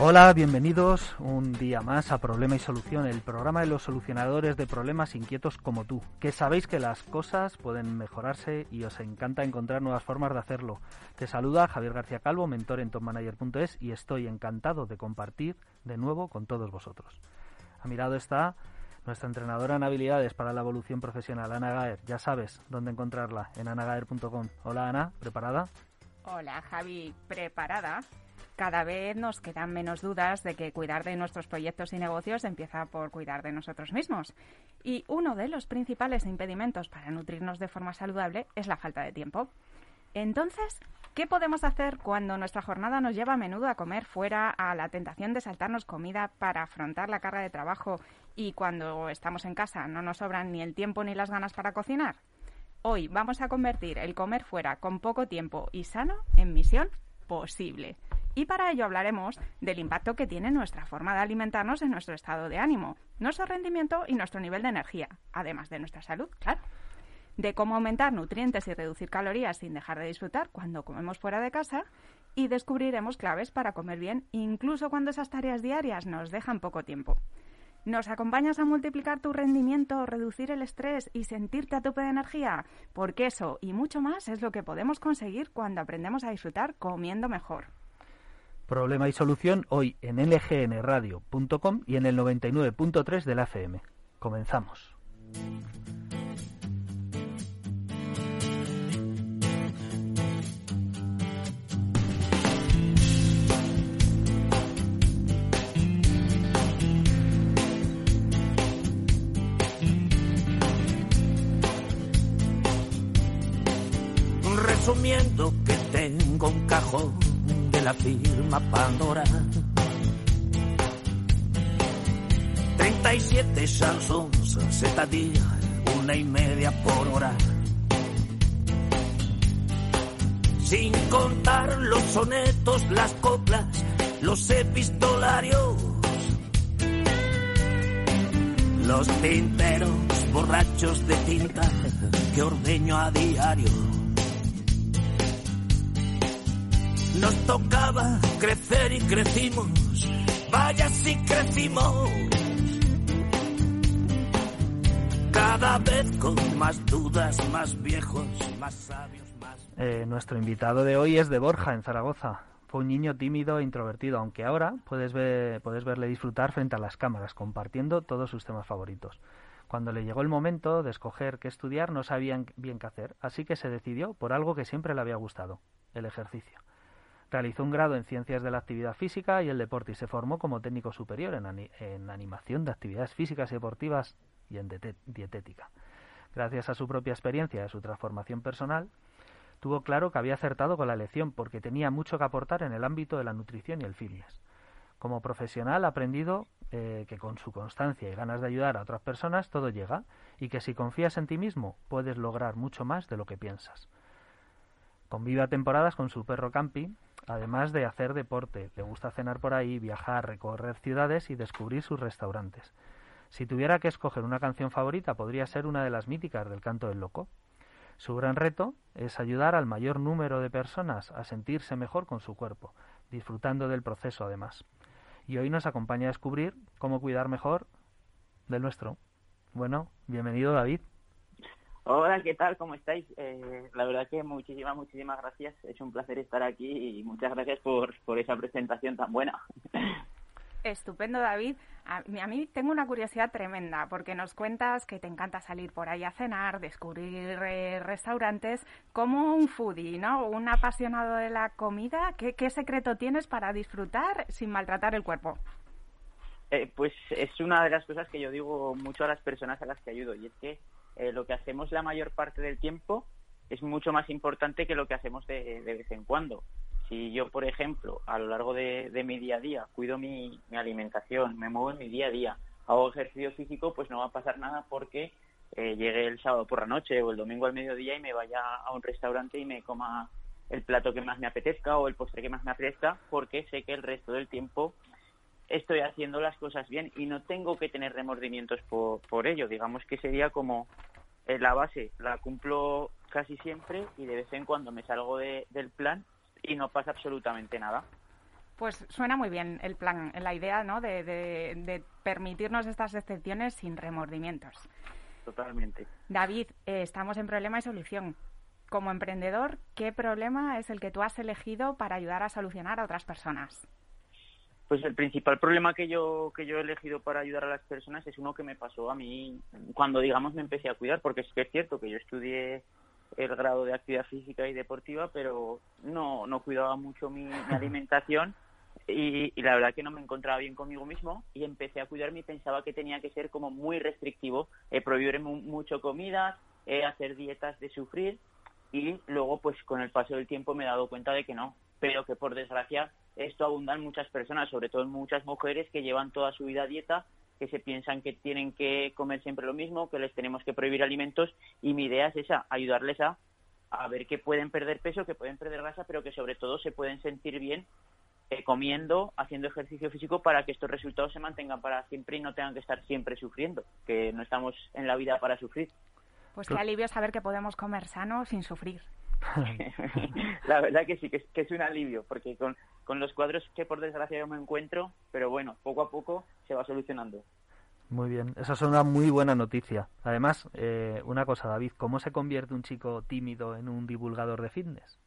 Hola, bienvenidos un día más a Problema y Solución, el programa de los solucionadores de problemas inquietos como tú, que sabéis que las cosas pueden mejorarse y os encanta encontrar nuevas formas de hacerlo. Te saluda Javier García Calvo, mentor en topmanager.es y estoy encantado de compartir de nuevo con todos vosotros. A mi lado está nuestra entrenadora en habilidades para la evolución profesional, Ana Gaer. Ya sabes dónde encontrarla, en anagaer.com. Hola Ana, ¿preparada? Hola Javi, ¿preparada? Cada vez nos quedan menos dudas de que cuidar de nuestros proyectos y negocios empieza por cuidar de nosotros mismos. Y uno de los principales impedimentos para nutrirnos de forma saludable es la falta de tiempo. Entonces, ¿qué podemos hacer cuando nuestra jornada nos lleva a menudo a comer fuera, a la tentación de saltarnos comida para afrontar la carga de trabajo y cuando estamos en casa no nos sobran ni el tiempo ni las ganas para cocinar? Hoy vamos a convertir el comer fuera con poco tiempo y sano en misión posible. Y para ello hablaremos del impacto que tiene nuestra forma de alimentarnos en nuestro estado de ánimo, nuestro rendimiento y nuestro nivel de energía, además de nuestra salud, claro. De cómo aumentar nutrientes y reducir calorías sin dejar de disfrutar cuando comemos fuera de casa y descubriremos claves para comer bien incluso cuando esas tareas diarias nos dejan poco tiempo. ¿Nos acompañas a multiplicar tu rendimiento, reducir el estrés y sentirte a tope de energía? Porque eso y mucho más es lo que podemos conseguir cuando aprendemos a disfrutar comiendo mejor. Problema y solución hoy en lgnradio.com y en el 99.3 de la FM. Comenzamos. Resumiendo que tengo un cajón la firma Pandora. 37 chansons, c'est-à-dire una y media por hora. Sin contar los sonetos, las coplas, los epistolarios, los tinteros borrachos de tinta que ordeño a diario Nos tocaba crecer y crecimos, vaya si crecimos. Cada vez con más dudas, más viejos, más sabios, más... Eh, nuestro invitado de hoy es de Borja, en Zaragoza. Fue un niño tímido e introvertido, aunque ahora puedes, ver, puedes verle disfrutar frente a las cámaras, compartiendo todos sus temas favoritos. Cuando le llegó el momento de escoger qué estudiar, no sabían bien qué hacer, así que se decidió por algo que siempre le había gustado, el ejercicio. Realizó un grado en Ciencias de la Actividad Física y el Deporte y se formó como técnico superior en, animación de actividades físicas y deportivas y en dietética. Gracias a su propia experiencia y a su transformación personal, tuvo claro que había acertado con la elección porque tenía mucho que aportar en el ámbito de la nutrición y el fitness. Como profesional ha aprendido eh, que con su constancia y ganas de ayudar a otras personas todo llega y que si confías en ti mismo puedes lograr mucho más de lo que piensas. Convive a temporadas con su perro Campi Además de hacer deporte, le gusta cenar por ahí, viajar, recorrer ciudades y descubrir sus restaurantes. Si tuviera que escoger una canción favorita, podría ser una de las míticas del canto del loco. Su gran reto es ayudar al mayor número de personas a sentirse mejor con su cuerpo, disfrutando del proceso además. Y hoy nos acompaña a descubrir cómo cuidar mejor del nuestro. Bueno, bienvenido David. Hola, ¿qué tal? ¿Cómo estáis? Eh, la verdad que muchísimas, muchísimas gracias. Es un placer estar aquí y muchas gracias por, por esa presentación tan buena. Estupendo, David. A mí, tengo una curiosidad tremenda porque nos cuentas que te encanta salir por ahí a cenar, descubrir eh, restaurantes, como un foodie, ¿no? Un apasionado de la comida. ¿Qué, qué secreto tienes para disfrutar sin maltratar el cuerpo? Eh, pues es una de las cosas que yo digo mucho a las personas a las que ayudo y es que eh, lo que hacemos la mayor parte del tiempo es mucho más importante que lo que hacemos de, vez en cuando. Si yo, por ejemplo, a lo largo de, mi día a día cuido mi, alimentación, me muevo en mi día a día, hago ejercicio físico, pues no va a pasar nada porque eh, llegue el sábado por la noche o el domingo al mediodía y me vaya a un restaurante y me coma el plato que más me apetezca o el postre que más me apetezca porque sé que el resto del tiempo estoy haciendo las cosas bien y no tengo que tener remordimientos por, por ello. Digamos que sería como eh, la base, la cumplo casi siempre y de vez en cuando me salgo de, del plan y no pasa absolutamente nada. Pues suena muy bien el plan, la idea ¿no? de, de, permitirnos estas excepciones sin remordimientos. Totalmente. David, eh, estamos en problema y solución. Como emprendedor, ¿qué problema es el que tú has elegido para ayudar a solucionar a otras personas? Pues el principal problema que yo que yo he elegido para ayudar a las personas es uno que me pasó a mí cuando digamos me empecé a cuidar, porque es que es cierto que yo estudié el grado de actividad física y deportiva, pero no no cuidaba mucho mi, alimentación y, la verdad que no me encontraba bien conmigo mismo y empecé a cuidarme y pensaba que tenía que ser como muy restrictivo, eh, prohibirme mucho comida, eh, hacer dietas de sufrir y luego pues con el paso del tiempo me he dado cuenta de que no, pero que por desgracia esto abunda en muchas personas, sobre todo en muchas mujeres que llevan toda su vida a dieta, que se piensan que tienen que comer siempre lo mismo, que les tenemos que prohibir alimentos y mi idea es esa, ayudarles a, a ver que pueden perder peso, que pueden perder grasa, pero que sobre todo se pueden sentir bien eh, comiendo, haciendo ejercicio físico para que estos resultados se mantengan para siempre y no tengan que estar siempre sufriendo, que no estamos en la vida para sufrir. Pues qué alivio saber que podemos comer sano sin sufrir. la verdad que sí, que es, un alivio, porque con, con los cuadros que por desgracia yo me encuentro, pero bueno, poco a poco se va solucionando. Muy bien, esa es una muy buena noticia. Además, eh, una cosa, David, ¿cómo se convierte un chico tímido en un divulgador de fitness?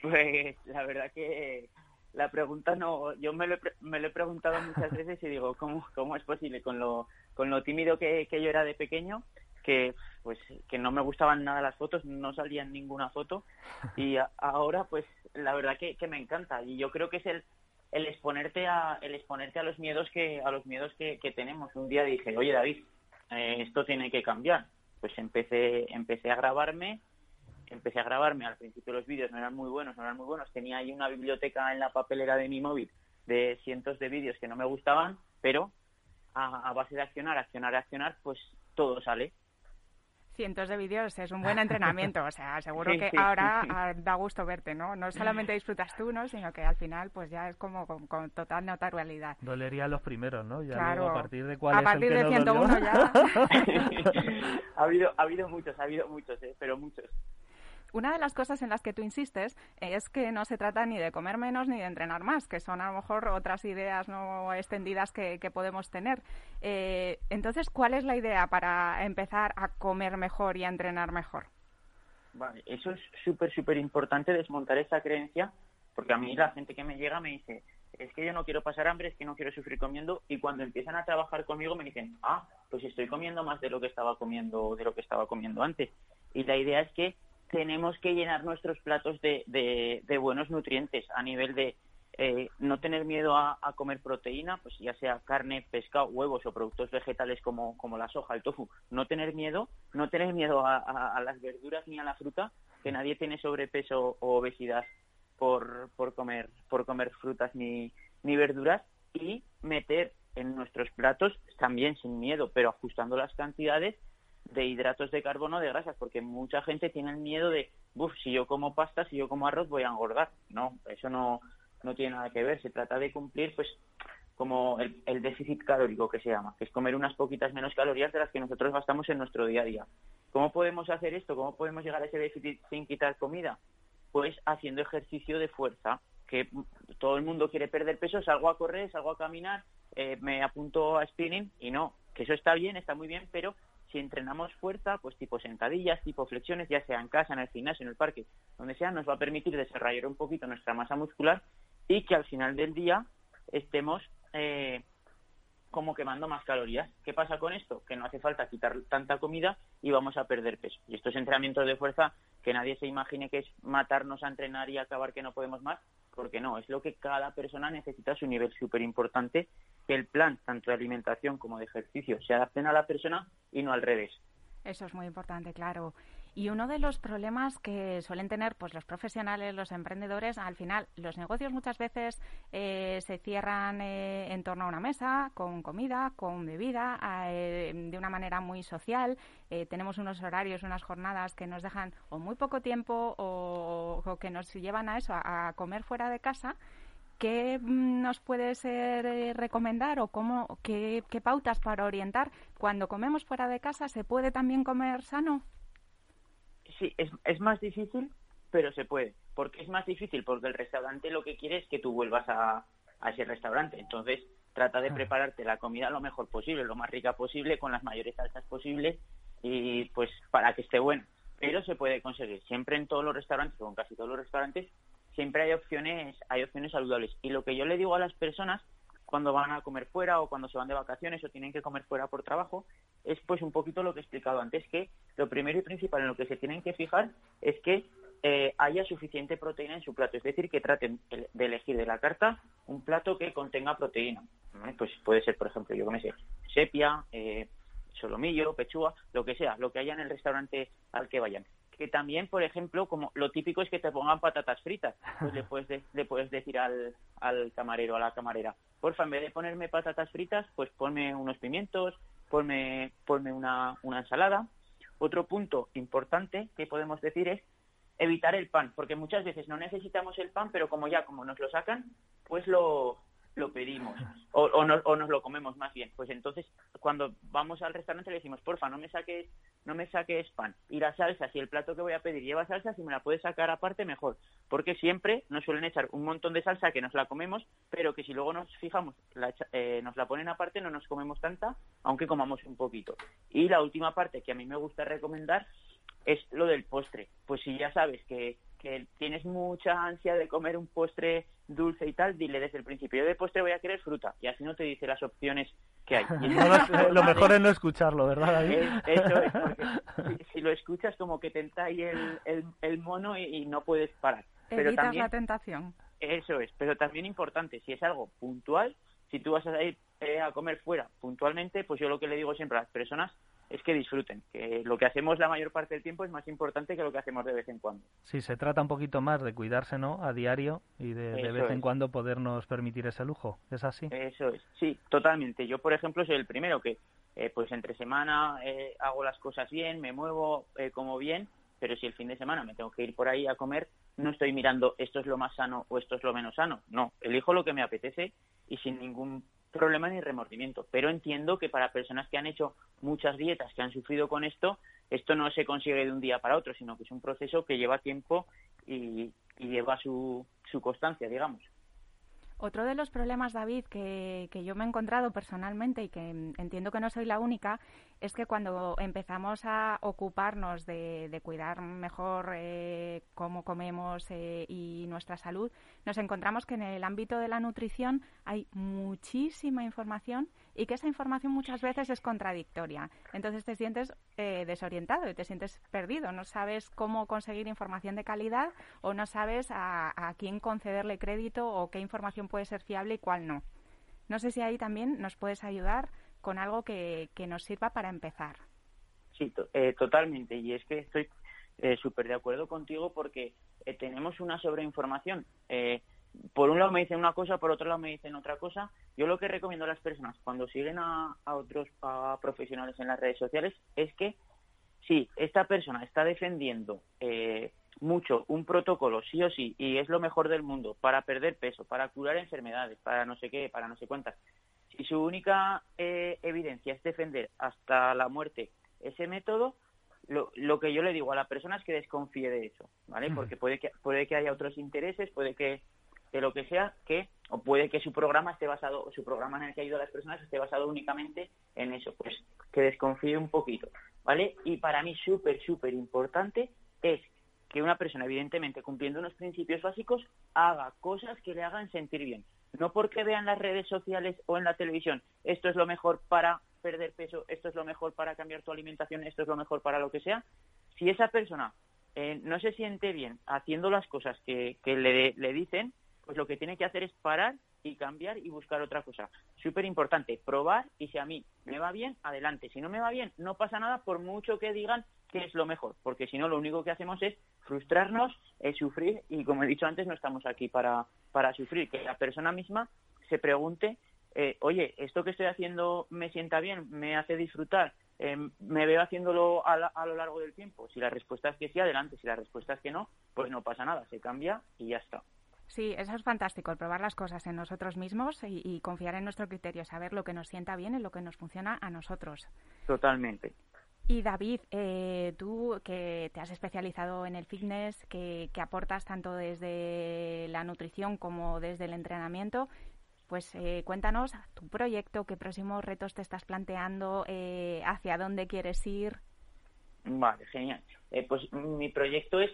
Pues la verdad que la pregunta no, yo me lo, me lo he preguntado muchas veces y digo, ¿cómo, cómo es posible con lo, con lo tímido que, que yo era de pequeño? Que pues que no me gustaban nada las fotos, no salían ninguna foto y ahora pues la verdad que, que, me encanta y yo creo que es el, el exponerte a el exponerte a los miedos que a los miedos que, que tenemos. Un día dije, oye David, eh, esto tiene que cambiar. Pues empecé empecé a grabarme, empecé a grabarme. Al principio los vídeos no eran muy buenos, no eran muy buenos. Tenía ahí una biblioteca en la papelera de mi móvil de cientos de vídeos que no me gustaban, pero a, a base de accionar, accionar, accionar, pues todo sale cientos de vídeos es un buen entrenamiento. O sea, seguro que ahora ah, da gusto verte, ¿no? No solamente disfrutas tú, ¿no? Sino que al final, pues ya es como con, total naturalidad. Dolería los primeros, ¿no? Ya claro. a partir de cuál A partir de 101 ya. ha habido, ha habido muchos, ha habido muchos, ¿eh? pero muchos. Una de las cosas en las que tú insistes es que no se trata ni de comer menos ni de entrenar más, que son a lo mejor otras ideas no extendidas que, podemos tener. Eh, entonces, ¿cuál es la idea para empezar a comer mejor y a entrenar mejor? Vale, eso es súper, súper importante desmontar esa creencia, porque a mí la gente que me llega me dice, es que yo no quiero pasar hambre, es que no quiero sufrir comiendo, y cuando empiezan a trabajar conmigo me dicen, ah, pues estoy comiendo más de lo que estaba comiendo, de lo que estaba comiendo antes. Y la idea es que tenemos que llenar nuestros platos de, de, buenos nutrientes a nivel de eh, no tener miedo a, comer proteína, pues ya sea carne, pescado, huevos o productos vegetales como, como la soja, el tofu. No tener miedo, no tener miedo a, las verduras ni a la fruta, que nadie tiene sobrepeso o obesidad por, por comer por comer frutas ni, ni verduras y meter en nuestros platos también sin miedo, pero ajustando las cantidades de hidratos de carbono de grasas, porque mucha gente tiene el miedo de, uff, si yo como pasta, si yo como arroz, voy a engordar. No, eso no, no tiene nada que ver. Se trata de cumplir, pues, como el, el, déficit calórico que se llama, que es comer unas poquitas menos calorías de las que nosotros gastamos en nuestro día a día. ¿Cómo podemos hacer esto? ¿Cómo podemos llegar a ese déficit sin quitar comida? Pues haciendo ejercicio de fuerza, que todo el mundo quiere perder peso, salgo a correr, salgo a caminar, eh, me apunto a spinning y no, que eso está bien, está muy bien, pero si entrenamos fuerza, pues tipo sentadillas, tipo flexiones, ya sea en casa, en el gimnasio, en el parque, donde sea, nos va a permitir desarrollar un poquito nuestra masa muscular y que al final del día estemos eh, como quemando más calorías. ¿Qué pasa con esto? Que no hace falta quitar tanta comida y vamos a perder peso. Y estos entrenamientos de fuerza, que nadie se imagine que es matarnos a entrenar y acabar que no podemos más, porque no, es lo que cada persona necesita a su nivel súper importante, que el plan, tanto de alimentación como de ejercicio, se adapten a la persona y no al revés. Eso es muy importante, claro. Y uno de los problemas que suelen tener pues los profesionales, los emprendedores, al final los negocios muchas veces eh, se cierran eh, en torno a una mesa, con comida, con bebida, eh, de una manera muy social. tenemos unos horarios, unas jornadas que nos dejan o muy poco tiempo o, que nos llevan a eso, a, comer fuera de casa. ¿Qué mm, nos puedes recomendar o cómo, qué, qué pautas para orientar? Cuando comemos fuera de casa, ¿se puede también comer sano? Sí, es, es más difícil, pero se puede. porque es más difícil? Porque el restaurante lo que quiere es que tú vuelvas a, a ese restaurante. Entonces, trata de prepararte la comida lo mejor posible, lo más rica posible, con las mayores salsas posibles y pues para que esté bueno. Pero se puede conseguir. Siempre en todos los restaurantes, o en casi todos los restaurantes, siempre hay opciones, hay opciones saludables. Y lo que yo le digo a las personas cuando van a comer fuera o cuando se van de vacaciones o tienen que comer fuera por trabajo, es pues un poquito lo que he explicado antes, que lo primero y principal en lo que se tienen que fijar es que eh, haya suficiente proteína en su plato, es decir, que traten de elegir de la carta un plato que contenga proteína. Pues puede ser, por ejemplo, yo me sé, sepia, eh, solomillo, pechuga, lo que sea, lo que haya en el restaurante al que vayan. Que también, por ejemplo, como lo típico es que te pongan patatas fritas, pues le puedes, le puedes decir al, al camarero, a la camarera, porfa, en vez de ponerme patatas fritas, pues ponme unos pimientos, ponme, ponme una, una ensalada. Otro punto importante que podemos decir es evitar el pan, porque muchas veces no necesitamos el pan, pero como ya, como nos lo sacan, pues lo, lo pedimos o, o, nos lo comemos más bien. Pues entonces, cuando vamos al restaurante le decimos, porfa, no me saques, no me saques pan. Y la salsa, si el plato que voy a pedir lleva salsa, si me la puedes sacar aparte, mejor. Porque siempre nos suelen echar un montón de salsa que nos la comemos, pero que si luego nos fijamos, la, eh, nos la ponen aparte, no nos comemos tanta, aunque comamos un poquito. Y la última parte que a mí me gusta recomendar es lo del postre. Pues si ya sabes que, que tienes mucha ansia de comer un postre dulce y tal, dile desde el principio, yo de postre voy a querer fruta, y así no te dice las opciones que hay. lo, mejor es no escucharlo, ¿verdad, David? eso es, porque si, lo escuchas como que te ahí el, el, mono y, no puedes parar. Pero también, la tentación. Eso es, pero también importante, si es algo puntual, si tú vas a ir eh, a comer fuera puntualmente, pues yo lo que le digo siempre a las personas es que disfruten, que lo que hacemos la mayor parte del tiempo es más importante que lo que hacemos de vez en cuando. Sí, se trata un poquito más de cuidarse, ¿no? A diario y de, de vez en cuando podernos permitir ese lujo, ¿es así? Eso es, sí, totalmente. Yo, por ejemplo, soy el primero que, eh, pues entre semana eh, hago las cosas bien, me muevo eh, como bien, pero si el fin de semana me tengo que ir por ahí a comer, no estoy mirando esto es lo más sano o esto es lo menos sano. No, elijo lo que me apetece y sin ningún problema ni remordimiento. Pero entiendo que para personas que han hecho muchas dietas, que han sufrido con esto, esto no se consigue de un día para otro, sino que es un proceso que lleva tiempo y, lleva su, su constancia, digamos. Otro de los problemas, David, que, que, yo me he encontrado personalmente y que entiendo que no soy la única, es que cuando empezamos a ocuparnos de, cuidar mejor eh, cómo comemos eh, y nuestra salud, nos encontramos que en el ámbito de la nutrición hay muchísima información y que esa información muchas veces es contradictoria. Entonces te sientes eh, desorientado y te sientes perdido. No sabes cómo conseguir información de calidad o no sabes a, a quién concederle crédito o qué información puede ser fiable y cuál no. No sé si ahí también nos puedes ayudar con algo que, que nos sirva para empezar. Sí, eh, totalmente. Y es que estoy eh, súper de acuerdo contigo porque eh, tenemos una sobreinformación. Por un lado me dicen una cosa, por otro lado me dicen otra cosa. Yo lo que recomiendo a las personas cuando siguen a, a otros profesionales en las redes sociales es que si esta persona está defendiendo mucho un protocolo, sí o sí, y es lo mejor del mundo para perder peso, para curar enfermedades, para no sé qué, para no sé cuántas, y su única eh, evidencia es defender hasta la muerte ese método, lo, lo, que yo le digo a la persona es que desconfíe de eso, ¿vale? Porque puede que, puede que haya otros intereses, puede que, que lo que sea, que, o puede que su programa esté basado, su programa en el que ayuda a las personas esté basado únicamente en eso, pues que desconfíe un poquito, ¿vale? Y para mí súper, súper importante es que una persona, evidentemente, cumpliendo unos principios básicos, haga cosas que le hagan sentir bien no porque vean las redes sociales o en la televisión, esto es lo mejor para perder peso, esto es lo mejor para cambiar tu alimentación, esto es lo mejor para lo que sea. Si esa persona eh, no se siente bien haciendo las cosas que, que le, le dicen, pues lo que tiene que hacer es parar y cambiar y buscar otra cosa. Súper importante, probar y si a mí me va bien, adelante. Si no me va bien, no pasa nada por mucho que digan que es lo mejor, porque si no lo único que hacemos es frustrarnos, es sufrir y como he dicho antes no estamos aquí para, para sufrir, que la persona misma se pregunte, eh, oye, esto que estoy haciendo me sienta bien, me hace disfrutar, eh, me veo haciéndolo a, a, lo largo del tiempo. Si la respuesta es que sí, adelante. Si la respuesta es que no, pues no pasa nada, se cambia y ya está. Sí, eso es fantástico, el probar las cosas en nosotros mismos y, confiar en nuestro criterio, saber lo que nos sienta bien y lo que nos funciona a nosotros. Totalmente. Y David, eh, tú que te has especializado en el fitness, que, aportas tanto desde la nutrición como desde el entrenamiento, pues eh, cuéntanos tu proyecto, qué próximos retos te estás planteando, eh, hacia dónde quieres ir. Vale, genial. pues mi proyecto es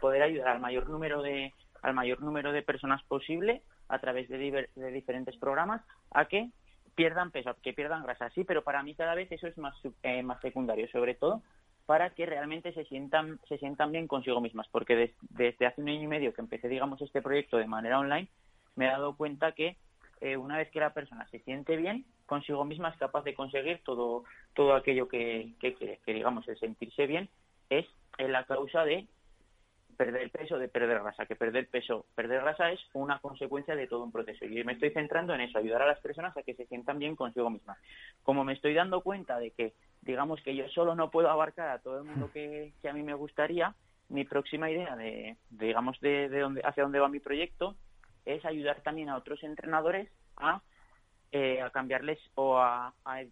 poder ayudar al mayor número de al mayor número de personas posible a través de, diferentes programas a que pierdan peso, que pierdan grasa, sí, pero para mí cada vez eso es más, eh, más secundario, sobre todo para que realmente se sientan, se sientan bien consigo mismas, porque desde hace un año y medio que empecé, digamos, este proyecto de manera online, me he dado cuenta que eh, una vez que la persona se siente bien consigo misma es capaz de conseguir todo, todo aquello que, que quiere, que digamos, el sentirse bien es la causa de perder peso, de perder grasa, que perder peso, perder grasa es una consecuencia de todo un proceso. Y me estoy centrando en eso, ayudar a las personas a que se sientan bien consigo mismas. Como me estoy dando cuenta de que, digamos que yo solo no puedo abarcar a todo el mundo que, a mí me gustaría, mi próxima idea de, digamos, de, dónde, hacia dónde va mi proyecto es ayudar también a otros entrenadores a, eh, cambiarles o a, a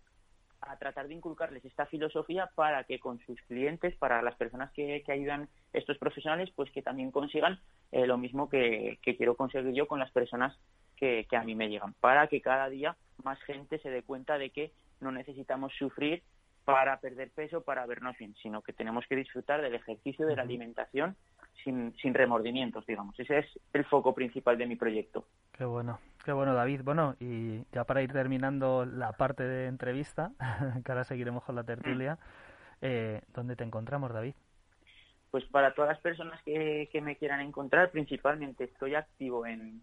a tratar de inculcarles esta filosofía para que con sus clientes, para las personas que, que ayudan estos profesionales, pues que también consigan eh, lo mismo que, quiero conseguir yo con las personas que, que a mí me llegan, para que cada día más gente se dé cuenta de que no necesitamos sufrir para perder peso, para vernos bien, sino que tenemos que disfrutar del ejercicio, de la alimentación sin, sin remordimientos, digamos. Ese es el foco principal de mi proyecto. Qué bueno, qué bueno David. Bueno, y ya para ir terminando la parte de entrevista, que ahora seguiremos con la tertulia, eh, ¿dónde te encontramos David? Pues para todas las personas que, que me quieran encontrar, principalmente estoy activo en,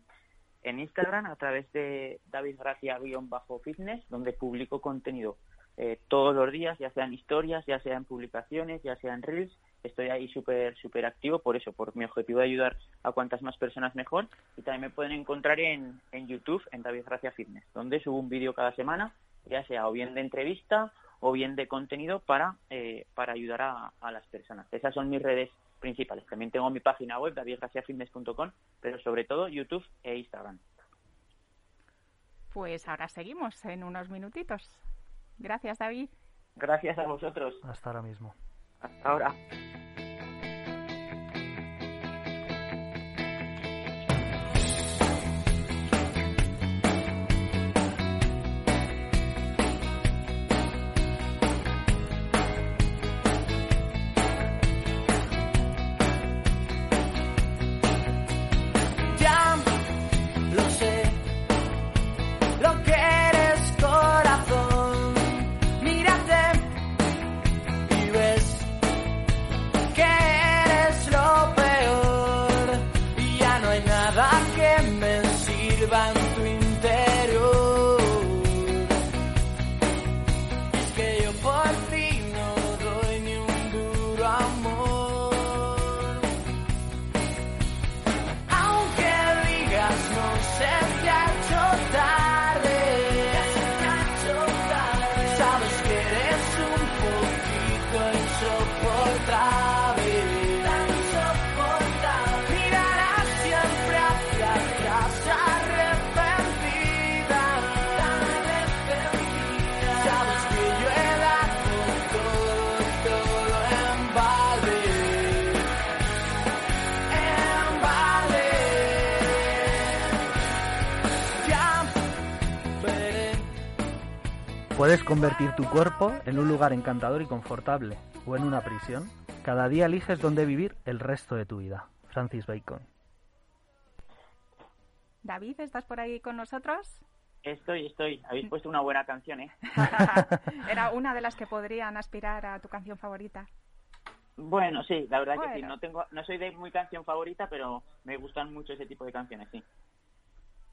en Instagram a través de David Gracia-fitness, donde publico contenido eh, todos los días, ya sean historias, ya sean publicaciones, ya sean reels. Estoy ahí súper, súper activo por eso, por mi objetivo de ayudar a cuantas más personas mejor. Y también me pueden encontrar en, en YouTube, en David Gracia Fitness, donde subo un vídeo cada semana, ya sea o bien de entrevista o bien de contenido para, eh, para ayudar a, a las personas. Esas son mis redes principales. También tengo mi página web, davidgraciafitness.com, pero sobre todo YouTube e Instagram. Pues ahora seguimos en unos minutitos. Gracias, David. Gracias a vosotros. Hasta ahora mismo. Hasta ahora. Puedes convertir tu cuerpo en un lugar encantador y confortable o en una prisión. Cada día eliges dónde vivir el resto de tu vida. Francis Bacon. David, ¿estás por ahí con nosotros? Estoy, estoy. Habéis puesto una buena canción, ¿eh? Era una de las que podrían aspirar a tu canción favorita. Bueno, sí, la verdad que sí. No tengo, no soy de muy canción favorita, pero me gustan mucho ese tipo de canciones, sí.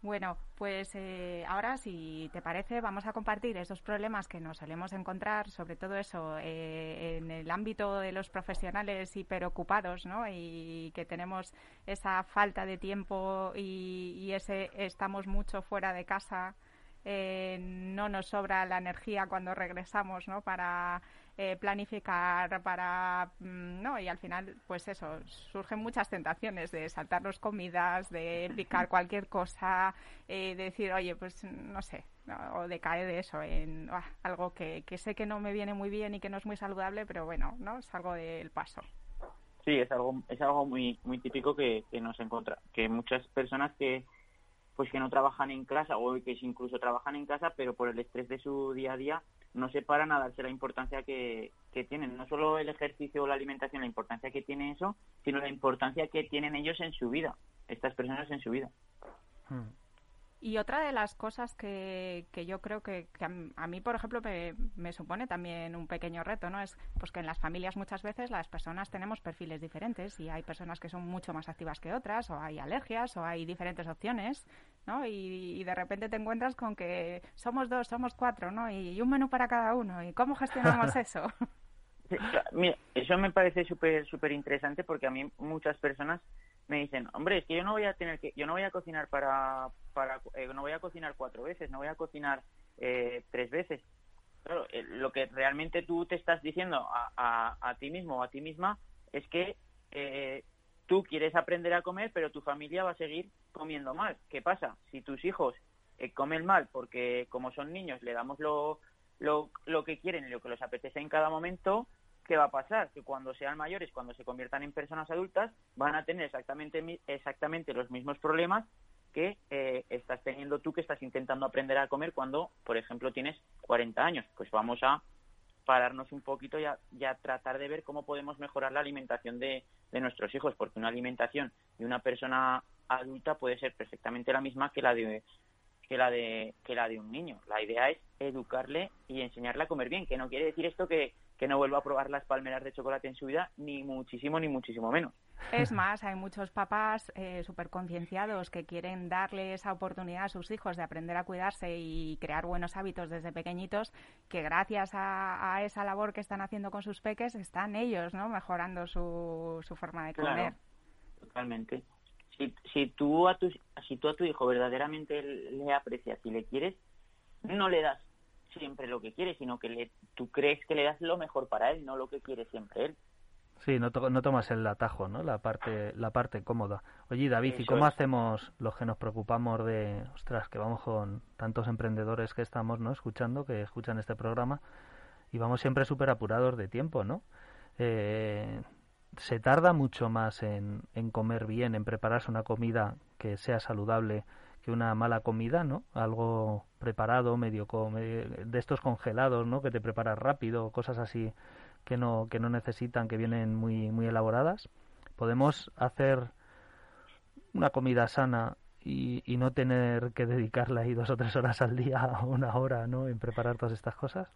Bueno, pues eh, ahora, si te parece, vamos a compartir esos problemas que nos solemos encontrar, sobre todo eso, eh, en el ámbito de los profesionales hiperocupados, ¿no? Y que tenemos esa falta de tiempo y, ese estamos mucho fuera de casa, eh, no nos sobra la energía cuando regresamos, ¿no? Para eh, planificar para, mm, ¿no? Y al final, pues eso, surgen muchas tentaciones de saltarnos comidas, de picar cualquier cosa, eh, de decir, oye, pues no sé, o de caer de eso en ah, algo que, que sé que no me viene muy bien y que no es muy saludable, pero bueno, ¿no? Salgo del paso. Sí, es algo, es algo muy, muy típico que, que nos encuentra, que muchas personas que, pues que no trabajan en casa o que incluso trabajan en casa, pero por el estrés de su día a día no se paran a darse la importancia que, que tienen. No solo el ejercicio o la alimentación, la importancia que tiene eso, sino la importancia que tienen ellos en su vida, estas personas en su vida. Hmm. Y otra de las cosas que, que yo creo que, a, mí, por ejemplo, me, supone también un pequeño reto, ¿no? Es pues que en las familias muchas veces las personas tenemos perfiles diferentes y hay personas que son mucho más activas que otras, o hay alergias, o hay diferentes opciones, ¿no? Y, de repente te encuentras con que somos dos, somos cuatro, ¿no? Y, un menú para cada uno. ¿Y cómo gestionamos eso? Mira, eso me parece súper súper interesante porque a mí muchas personas me dicen, hombre, es que yo no voy a tener que, yo no voy a cocinar para, para eh, no voy a cocinar cuatro veces, no voy a cocinar eh, tres veces. Claro, eh, lo que realmente tú te estás diciendo a, a, a ti mismo o a ti misma es que tú quieres aprender a comer, pero tu familia va a seguir comiendo mal. ¿Qué pasa? Si tus hijos comen mal porque como son niños le damos lo, lo, lo que quieren y lo que les apetece en cada momento, ¿qué va a pasar? Que cuando sean mayores, cuando se conviertan en personas adultas, van a tener exactamente, exactamente los mismos problemas que eh, estás teniendo tú que estás intentando aprender a comer cuando, por ejemplo, tienes 40 años. Pues vamos a pararnos un poquito y a, tratar de ver cómo podemos mejorar la alimentación de, de, nuestros hijos, porque una alimentación de una persona adulta puede ser perfectamente la misma que la de que la de que la de un niño. La idea es educarle y enseñarle a comer bien, que no quiere decir esto que que no vuelva a probar las palmeras de chocolate en su vida, ni muchísimo, ni muchísimo menos. Es más, hay muchos papás eh, súper concienciados que quieren darle esa oportunidad a sus hijos de aprender a cuidarse y crear buenos hábitos desde pequeñitos, que gracias a, esa labor que están haciendo con sus peques, están ellos ¿no? mejorando su, su forma de comer. totalmente. Si, si, tú a tu, si tú a tu hijo verdaderamente le aprecias y le quieres, no le das siempre lo que quiere, sino que le, tú crees que le das lo mejor para él, no lo que quiere siempre él. Sí, no, no tomas el atajo, ¿no? La parte, la parte cómoda. Oye, David, ¿y cómo hacemos los que nos preocupamos de, ostras, que vamos con tantos emprendedores que estamos, ¿no? Escuchando, que escuchan este programa y vamos siempre súper apurados de tiempo, ¿no? Eh, se tarda mucho más en, en comer bien, en prepararse una comida que sea saludable que una mala comida, ¿no? Algo preparado, medio de estos congelados, ¿no? Que te preparas rápido, cosas así que no que no necesitan, que vienen muy muy elaboradas. Podemos hacer una comida sana y, y no tener que dedicarle ahí dos o tres horas al día o una hora, ¿no? En preparar todas estas cosas.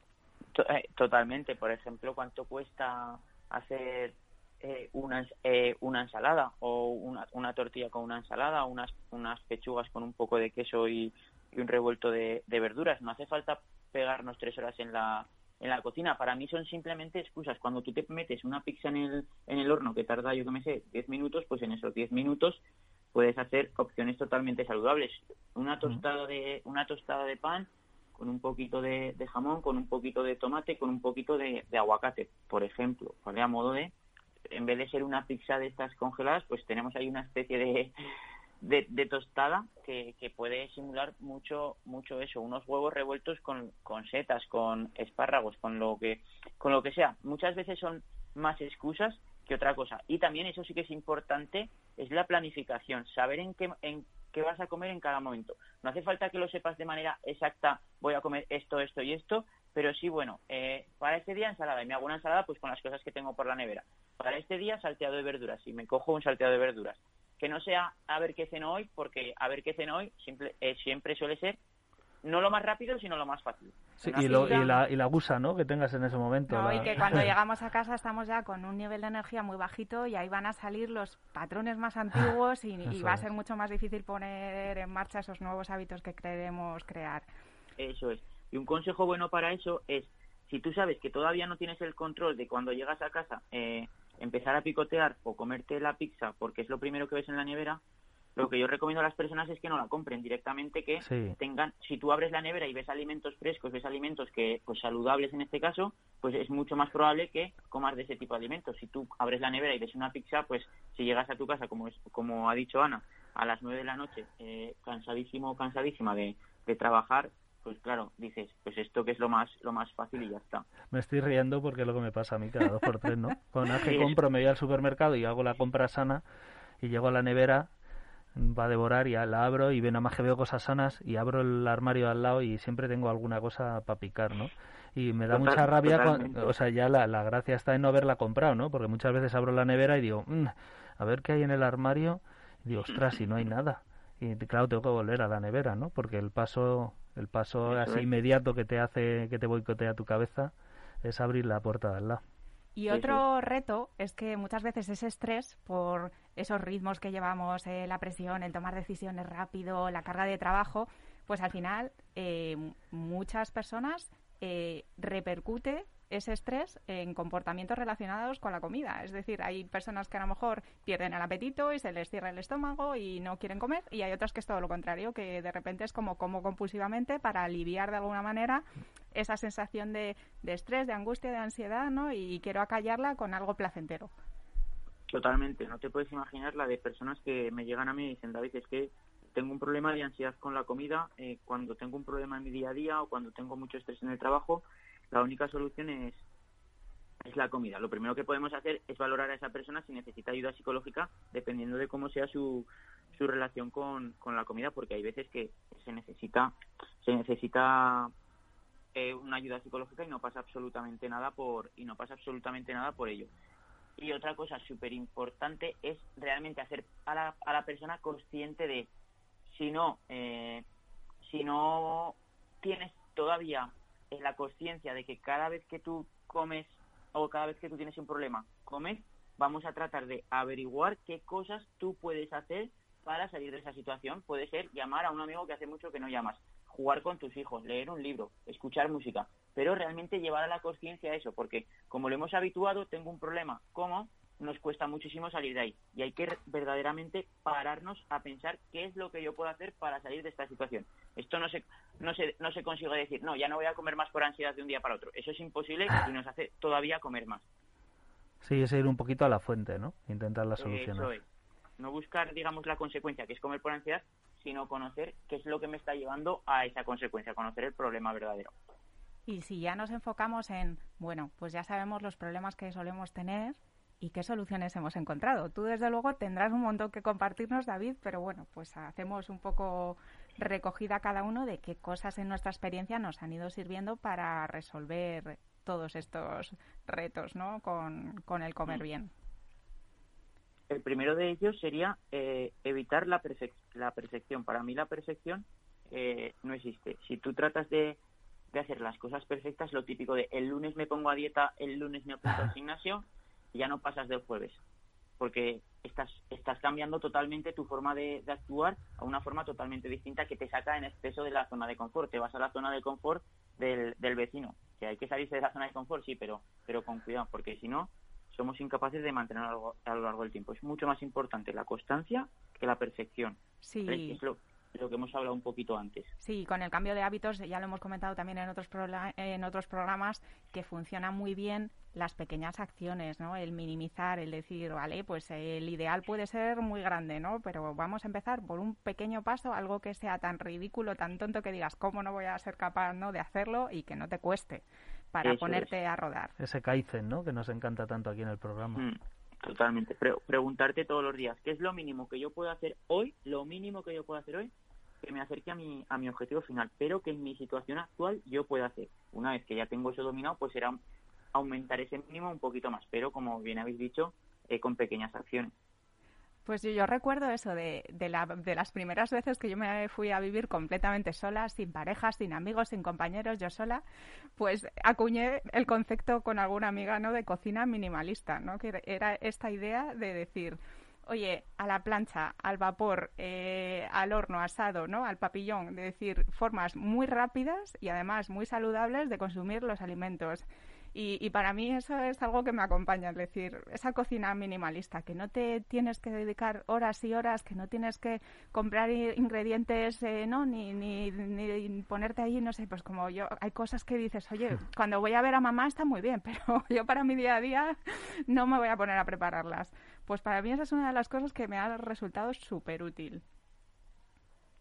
Eh, totalmente. Por ejemplo, ¿cuánto cuesta hacer eh, una, eh, una ensalada o una, una tortilla con una ensalada, unas, unas pechugas con un poco de queso y, un revuelto de, verduras. No hace falta pegarnos tres horas en la, en la cocina. Para mí son simplemente excusas. Cuando tú te metes una pizza en el, en el horno que tarda, yo que me sé, 10 minutos, pues en esos 10 minutos puedes hacer opciones totalmente saludables. Una tostada de, una tostada de pan con un poquito de, jamón, con un poquito de tomate, con un poquito de, de aguacate, por ejemplo, ¿vale? A modo de en vez de ser una pizza de estas congeladas, pues tenemos ahí una especie de, de, tostada que, que, puede simular mucho mucho eso, unos huevos revueltos con, con setas, con espárragos, con lo que con lo que sea. Muchas veces son más excusas que otra cosa. Y también eso sí que es importante, es la planificación, saber en qué, en qué vas a comer en cada momento. No hace falta que lo sepas de manera exacta, voy a comer esto, esto y esto, pero sí, bueno, eh, para este día ensalada, y me hago una ensalada pues con las cosas que tengo por la nevera. Para este día salteado de verduras, y me cojo un salteado de verduras. Que no sea a ver qué ceno hoy, porque a ver qué ceno hoy siempre, eh, siempre suele ser no lo más rápido, sino lo más fácil. y, la, y la gusa, ¿no? Que tengas en ese momento. No, y que cuando llegamos a casa estamos ya con un nivel de energía muy bajito y ahí van a salir los patrones más antiguos y, va a ser mucho más difícil poner en marcha esos nuevos hábitos que queremos crear. Eso es. Y un consejo bueno para eso es, si tú sabes que todavía no tienes el control de cuando llegas a casa, eh, empezar a picotear o comerte la pizza porque es lo primero que ves en la nevera, lo que yo recomiendo a las personas es que no la compren directamente, que tengan, si tú abres la nevera y ves alimentos frescos, ves alimentos que, pues saludables en este caso, pues es mucho más probable que comas de ese tipo de alimentos. Si tú abres la nevera y ves una pizza, pues si llegas a tu casa, como, es, como ha dicho Ana, a las nueve de la noche, eh, cansadísimo cansadísima de, de trabajar, pues claro, dices, pues esto que es lo más lo más fácil y ya está. Me estoy riendo porque es lo que me pasa a mí cada dos por tres, ¿no? Con que compro, me voy al supermercado y hago la compra sana y llego a la nevera, va a devorar y la abro y nada más que veo cosas sanas y abro el armario al lado y siempre tengo alguna cosa para picar, ¿no? Y me da mucha rabia, o sea, ya la, la, gracia está en no haberla comprado, ¿no? Porque muchas veces abro la nevera y digo, mm, a ver qué hay en el armario y digo, ostras, si no hay nada. Y claro, tengo que volver a la nevera, ¿no? Porque el paso el paso así inmediato que te hace, que te boicotea tu cabeza, es abrir la puerta de al lado. Y otro reto es que muchas veces ese estrés por esos ritmos que llevamos, eh, la presión, el tomar decisiones rápido, la carga de trabajo, pues al final eh, muchas personas eh, repercute ese estrés en comportamientos relacionados con la comida. Es decir, hay personas que a lo mejor pierden el apetito y se les cierra el estómago y no quieren comer, y hay otras que es todo lo contrario, que de repente es como como compulsivamente para aliviar de alguna manera esa sensación de, de estrés, de angustia, de ansiedad, ¿no? Y quiero acallarla con algo placentero. Totalmente, no te puedes imaginar la de personas que me llegan a mí y dicen, David, es que tengo un problema de ansiedad con la comida, eh, cuando tengo un problema en mi día a día o cuando tengo mucho estrés en el trabajo, la única solución es, es la comida. Lo primero que podemos hacer es valorar a esa persona si necesita ayuda psicológica, dependiendo de cómo sea su, su relación con, con la comida, porque hay veces que se necesita, se necesita eh, una ayuda psicológica y no pasa absolutamente nada por, y no pasa absolutamente nada por ello. Y otra cosa súper importante es realmente hacer a la, a la persona consciente de si no, eh, si no tienes todavía es la conciencia de que cada vez que tú comes o cada vez que tú tienes un problema, comes, vamos a tratar de averiguar qué cosas tú puedes hacer para salir de esa situación. Puede ser llamar a un amigo que hace mucho que no llamas, jugar con tus hijos, leer un libro, escuchar música, pero realmente llevar a la conciencia eso, porque como lo hemos habituado, tengo un problema, ¿cómo? Nos cuesta muchísimo salir de ahí y hay que verdaderamente pararnos a pensar qué es lo que yo puedo hacer para salir de esta situación. Esto no se, no se, no se consigue decir, no, ya no voy a comer más por ansiedad de un día para otro. Eso es imposible y nos hace todavía comer más. Sí, es ir un poquito a la fuente, ¿no? Intentar la solución. Eso es. No buscar, digamos, la consecuencia, que es comer por ansiedad, sino conocer qué es lo que me está llevando a esa consecuencia, conocer el problema verdadero. Y si ya nos enfocamos en, bueno, pues ya sabemos los problemas que solemos tener, y qué soluciones hemos encontrado. Tú, desde luego, tendrás un montón que compartirnos, David, pero bueno, pues hacemos un poco recogida cada uno de qué cosas en nuestra experiencia nos han ido sirviendo para resolver todos estos retos ¿no? con, el comer bien. El primero de ellos sería eh, evitar la, la perfección. Para mí la perfección eh, no existe. Si tú tratas de, de hacer las cosas perfectas, lo típico de el lunes me pongo a dieta, el lunes me apunto al gimnasio, ya no pasas del jueves, porque estás, estás cambiando totalmente tu forma de, actuar a una forma totalmente distinta que te saca en exceso de la zona de confort. Te vas a la zona de confort del, del vecino, que hay que salirse de la zona de confort, sí, pero, pero con cuidado, porque si no, somos incapaces de mantenerlo a lo largo del tiempo. Es mucho más importante la constancia que la perfección. Sí lo que hemos hablado un poquito antes. Sí, con el cambio de hábitos, ya lo hemos comentado también en otros, en otros programas, que funcionan muy bien las pequeñas acciones, ¿no? El minimizar, el decir, vale, pues el ideal puede ser muy grande, ¿no? Pero vamos a empezar por un pequeño paso, algo que sea tan ridículo, tan tonto que digas, ¿cómo no voy a ser capaz, ¿no? De hacerlo y que no te cueste para ponerte a rodar. Ese Kaizen, ¿no? Que nos encanta tanto aquí en el programa. Mm, totalmente. preguntarte todos los días, ¿qué es lo mínimo que yo puedo hacer hoy? Lo mínimo que yo puedo hacer hoy que me acerque a mi, a mi objetivo final, pero que en mi situación actual yo pueda hacer. Una vez que ya tengo eso dominado, pues será aumentar ese mínimo un poquito más, pero como bien habéis dicho, eh, con pequeñas acciones. Pues yo, recuerdo eso de, de, la, de, las primeras veces que yo me fui a vivir completamente sola, sin parejas, sin amigos, sin compañeros, yo sola, pues acuñé el concepto con alguna amiga ¿no? de cocina minimalista, ¿no? que era esta idea de decir, oye, a la plancha, al vapor, eh, al horno, asado, ¿no? Al papillón, de decir, formas muy rápidas y además muy saludables de consumir los alimentos. Y, para mí eso es algo que me acompaña, es decir, esa cocina minimalista, que no te tienes que dedicar horas y horas, que no tienes que comprar ingredientes, eh, ¿no? Ni, ni, ni, ponerte ahí, no sé, pues como yo, hay cosas que dices, oye, cuando voy a ver a mamá está muy bien, pero yo para mi día a día no me voy a poner a prepararlas. Pues para mí esa es una de las cosas que me ha resultado súper útil.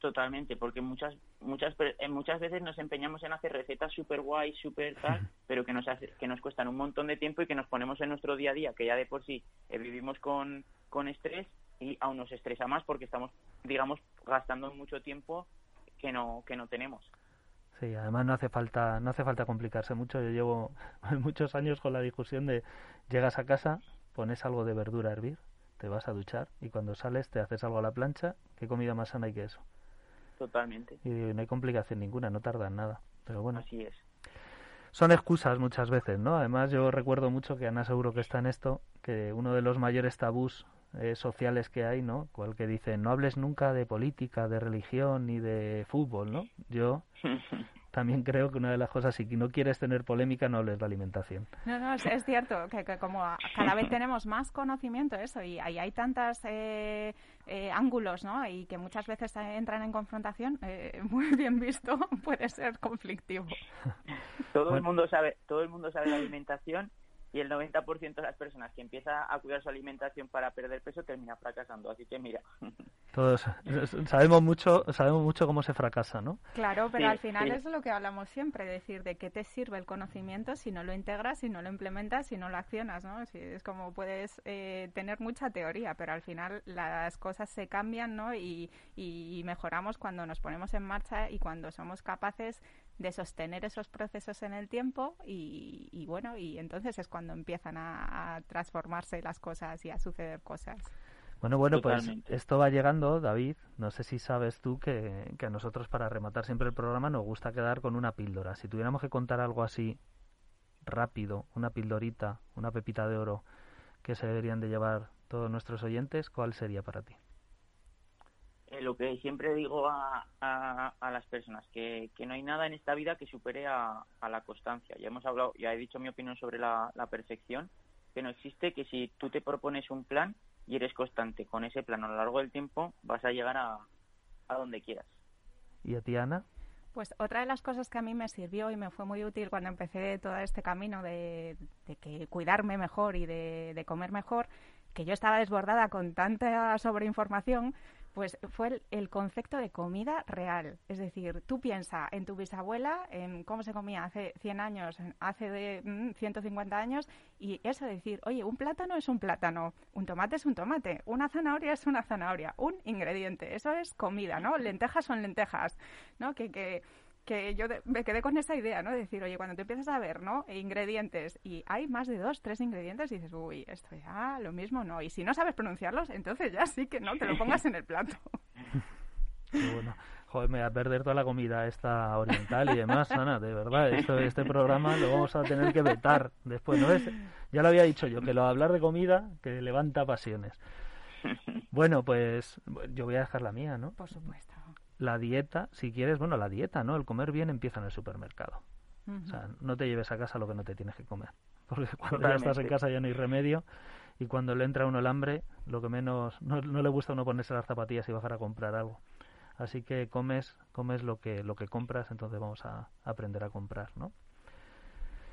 Totalmente, porque muchas muchas eh, muchas veces nos empeñamos en hacer recetas súper guay, súper tal, pero que nos hace, que nos cuestan un montón de tiempo y que nos ponemos en nuestro día a día, que ya de por sí eh, vivimos con, con estrés y aún nos estresa más porque estamos, digamos, gastando mucho tiempo que no que no tenemos. Sí, además no hace falta no hace falta complicarse mucho. Yo llevo muchos años con la discusión de llegas a casa, pones algo de verdura a hervir, te vas a duchar y cuando sales te haces algo a la plancha. ¿Qué comida más sana hay que eso? Totalmente. Y no hay complicación ninguna, no tarda en nada. Pero bueno. Así es. Son excusas muchas veces, ¿no? Además, yo recuerdo mucho que Ana seguro que está en esto, que uno de los mayores tabús eh, sociales que hay, ¿no? Cual que dice, no hables nunca de política, de religión ni de fútbol, ¿no? Yo también creo que una de las cosas, si no quieres tener polémica, no hables de alimentación. No, no, es, cierto, que, como cada vez tenemos más conocimiento eso, y, hay tantos eh, eh, ángulos, ¿no? Y que muchas veces entran en confrontación, eh, muy bien visto, puede ser conflictivo. Todo el mundo sabe, todo el mundo sabe de alimentación y el 90% de las personas que empieza a cuidar su alimentación para perder peso termina fracasando. Así que mira. Todos sabemos mucho, sabemos mucho cómo se fracasa, ¿no? Claro, pero al final es lo que hablamos siempre, decir, de qué te sirve el conocimiento si no lo integras, si no lo implementas, si no lo accionas, ¿no? Si es como puedes eh, tener mucha teoría, pero al final las cosas se cambian, ¿no? Y, y mejoramos cuando nos ponemos en marcha y cuando somos capaces de sostener esos procesos en el tiempo y, bueno, y entonces es cuando empiezan a, transformarse las cosas y a suceder cosas. Bueno, bueno, pues esto va llegando, David. No sé si sabes tú que, que, a nosotros para rematar siempre el programa nos gusta quedar con una píldora. Si tuviéramos que contar algo así rápido, una pildorita, una pepita de oro que se deberían de llevar todos nuestros oyentes, ¿cuál sería para ti? Eh, lo que siempre digo a, a, las personas, que, que, no hay nada en esta vida que supere a, a, la constancia. Ya hemos hablado, ya he dicho mi opinión sobre la, la perfección, que no existe, que si tú te propones un plan y eres constante con ese plan a lo largo del tiempo, vas a llegar a, a donde quieras. ¿Y a ti, Ana? Pues otra de las cosas que a mí me sirvió y me fue muy útil cuando empecé todo este camino de, de que cuidarme mejor y de, de comer mejor, que yo estaba desbordada con tanta sobreinformación, pues fue el, concepto de comida real. Es decir, tú piensas en tu bisabuela, en cómo se comía hace 100 años, hace de 150 mm, años, y eso decir, oye, un plátano es un plátano, un tomate es un tomate, una zanahoria es una zanahoria, un ingrediente. Eso es comida, ¿no? Lentejas son lentejas, ¿no? Que, que que yo me quedé con esa idea, ¿no? De decir, oye, cuando te empiezas a ver, ¿no? Ingredientes y hay más de dos, tres ingredientes, y dices, uy, esto ya lo mismo no. Y si no sabes pronunciarlos, entonces ya sí que no, te lo pongas en el plato. bueno. Joder, me voy a perder toda la comida esta oriental y demás, Ana, de verdad. Esto, este programa lo vamos a tener que vetar después, ¿no es? Ya lo había dicho yo, que lo hablar de comida, que levanta pasiones. Bueno, pues yo voy a dejar la mía, ¿no? Por supuesto la dieta, si quieres, bueno, la dieta, ¿no? El comer bien empieza en el supermercado. O sea, no te lleves a casa lo que no te tienes que comer. Porque cuando ya estás en casa ya no hay remedio y cuando le entra a uno el hambre, lo que menos no, no, le gusta a uno ponerse las zapatillas y bajar a comprar algo. Así que comes, comes lo que lo que compras, entonces vamos a aprender a comprar, ¿no?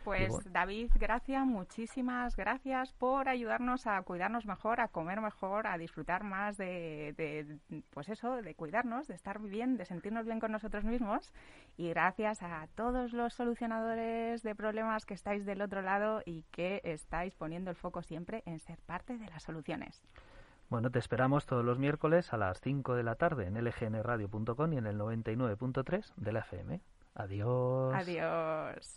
Pues David, gracias, muchísimas gracias por ayudarnos a cuidarnos mejor, a comer mejor, a disfrutar más de, pues eso, de cuidarnos, de estar bien, de sentirnos bien con nosotros mismos. Y gracias a todos los solucionadores de problemas que estáis del otro lado y que estáis poniendo el foco siempre en ser parte de las soluciones. Bueno, te esperamos todos los miércoles a las 5 de la tarde en lgnradio.com y en el 99.3 de la FM. Adiós. Adiós.